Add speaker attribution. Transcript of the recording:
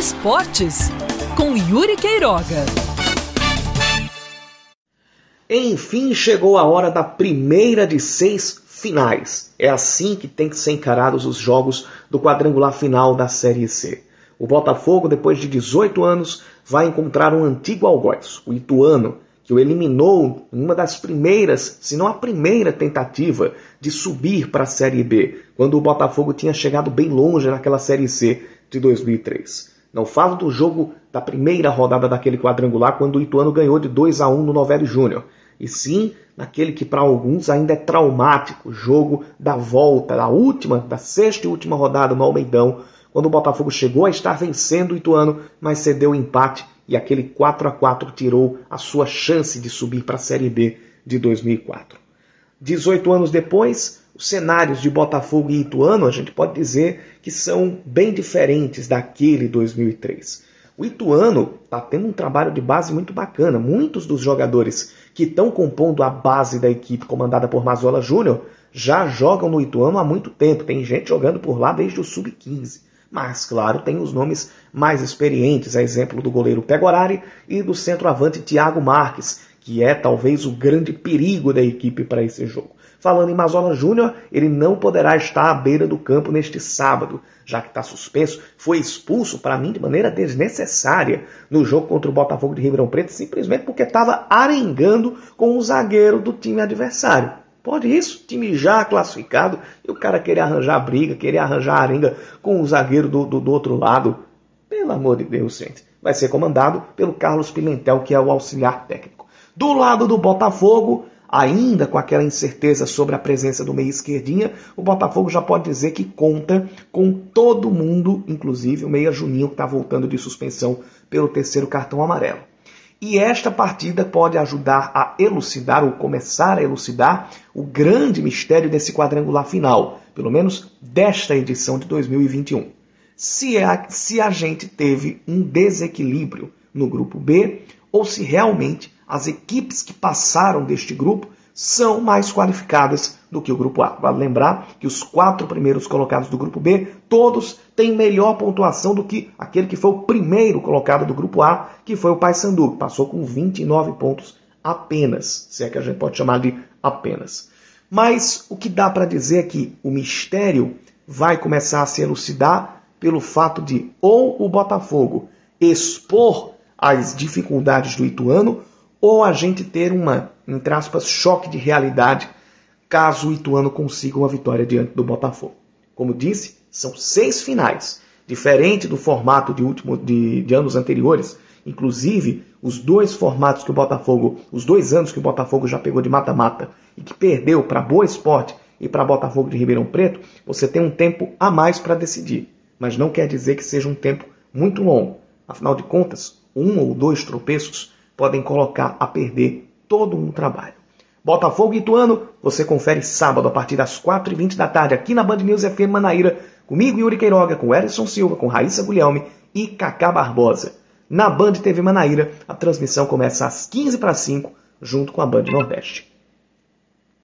Speaker 1: Esportes, com Yuri Queiroga.
Speaker 2: Enfim, chegou a hora da primeira de seis finais. É assim que tem que ser encarados os jogos do quadrangular final da Série C. O Botafogo, depois de 18 anos, vai encontrar um antigo algoz, o Ituano, que o eliminou em uma das primeiras, se não a primeira tentativa de subir para a Série B, quando o Botafogo tinha chegado bem longe naquela Série C de 2003. Não falo do jogo da primeira rodada daquele quadrangular, quando o Ituano ganhou de 2 a 1 no Novelli Júnior, e sim naquele que para alguns ainda é traumático, jogo da volta, da última, da sexta e última rodada no Almeidão, quando o Botafogo chegou a estar vencendo o Ituano, mas cedeu o empate e aquele 4 a 4 tirou a sua chance de subir para a Série B de 2004. 18 anos depois, os cenários de Botafogo e Ituano, a gente pode dizer que são bem diferentes daquele 2003. O Ituano está tendo um trabalho de base muito bacana. Muitos dos jogadores que estão compondo a base da equipe comandada por Mazola Júnior já jogam no Ituano há muito tempo. Tem gente jogando por lá desde o sub-15. Mas, claro, tem os nomes mais experientes, a exemplo do goleiro Pegorari e do centroavante Thiago Marques, que é talvez o grande perigo da equipe para esse jogo. Falando em Mazola Júnior, ele não poderá estar à beira do campo neste sábado, já que está suspenso, foi expulso, para mim, de maneira desnecessária no jogo contra o Botafogo de Ribeirão Preto, simplesmente porque estava arengando com o zagueiro do time adversário. Pode isso, time já classificado, e o cara querer arranjar briga, querer arranjar arenga com o zagueiro do, do, do outro lado. Pelo amor de Deus, gente. Vai ser comandado pelo Carlos Pimentel, que é o auxiliar técnico. Do lado do Botafogo, ainda com aquela incerteza sobre a presença do meio esquerdinha, o Botafogo já pode dizer que conta com todo mundo, inclusive o meia Juninho, que está voltando de suspensão pelo terceiro cartão amarelo. E esta partida pode ajudar a elucidar ou começar a elucidar o grande mistério desse quadrangular final, pelo menos desta edição de 2021. Se a, se a gente teve um desequilíbrio no grupo B ou se realmente as equipes que passaram deste grupo são mais qualificadas do que o grupo A. Vale lembrar que os quatro primeiros colocados do grupo B, todos têm melhor pontuação do que aquele que foi o primeiro colocado do grupo A, que foi o Paysandu, que passou com 29 pontos apenas, se é que a gente pode chamar de apenas. Mas o que dá para dizer é que o mistério vai começar a se elucidar pelo fato de ou o Botafogo expor as dificuldades do Ituano, ou a gente ter uma, entre aspas, choque de realidade caso o Ituano consiga uma vitória diante do Botafogo. Como disse, são seis finais, diferente do formato de, último, de, de anos anteriores. Inclusive, os dois formatos que o Botafogo, os dois anos que o Botafogo já pegou de mata-mata e que perdeu para Boa Esporte e para Botafogo de Ribeirão Preto, você tem um tempo a mais para decidir. Mas não quer dizer que seja um tempo muito longo. Afinal de contas, um ou dois tropeços podem colocar a perder todo um trabalho. Botafogo e Ituano, você confere sábado a partir das 4h20 da tarde aqui na Band News FM Manaíra, comigo Yuri Queiroga, com Erison Silva, com Raíssa Guilherme e Cacá Barbosa. Na Band TV Manaíra, a transmissão começa às 15 para 5, junto com a Band Nordeste.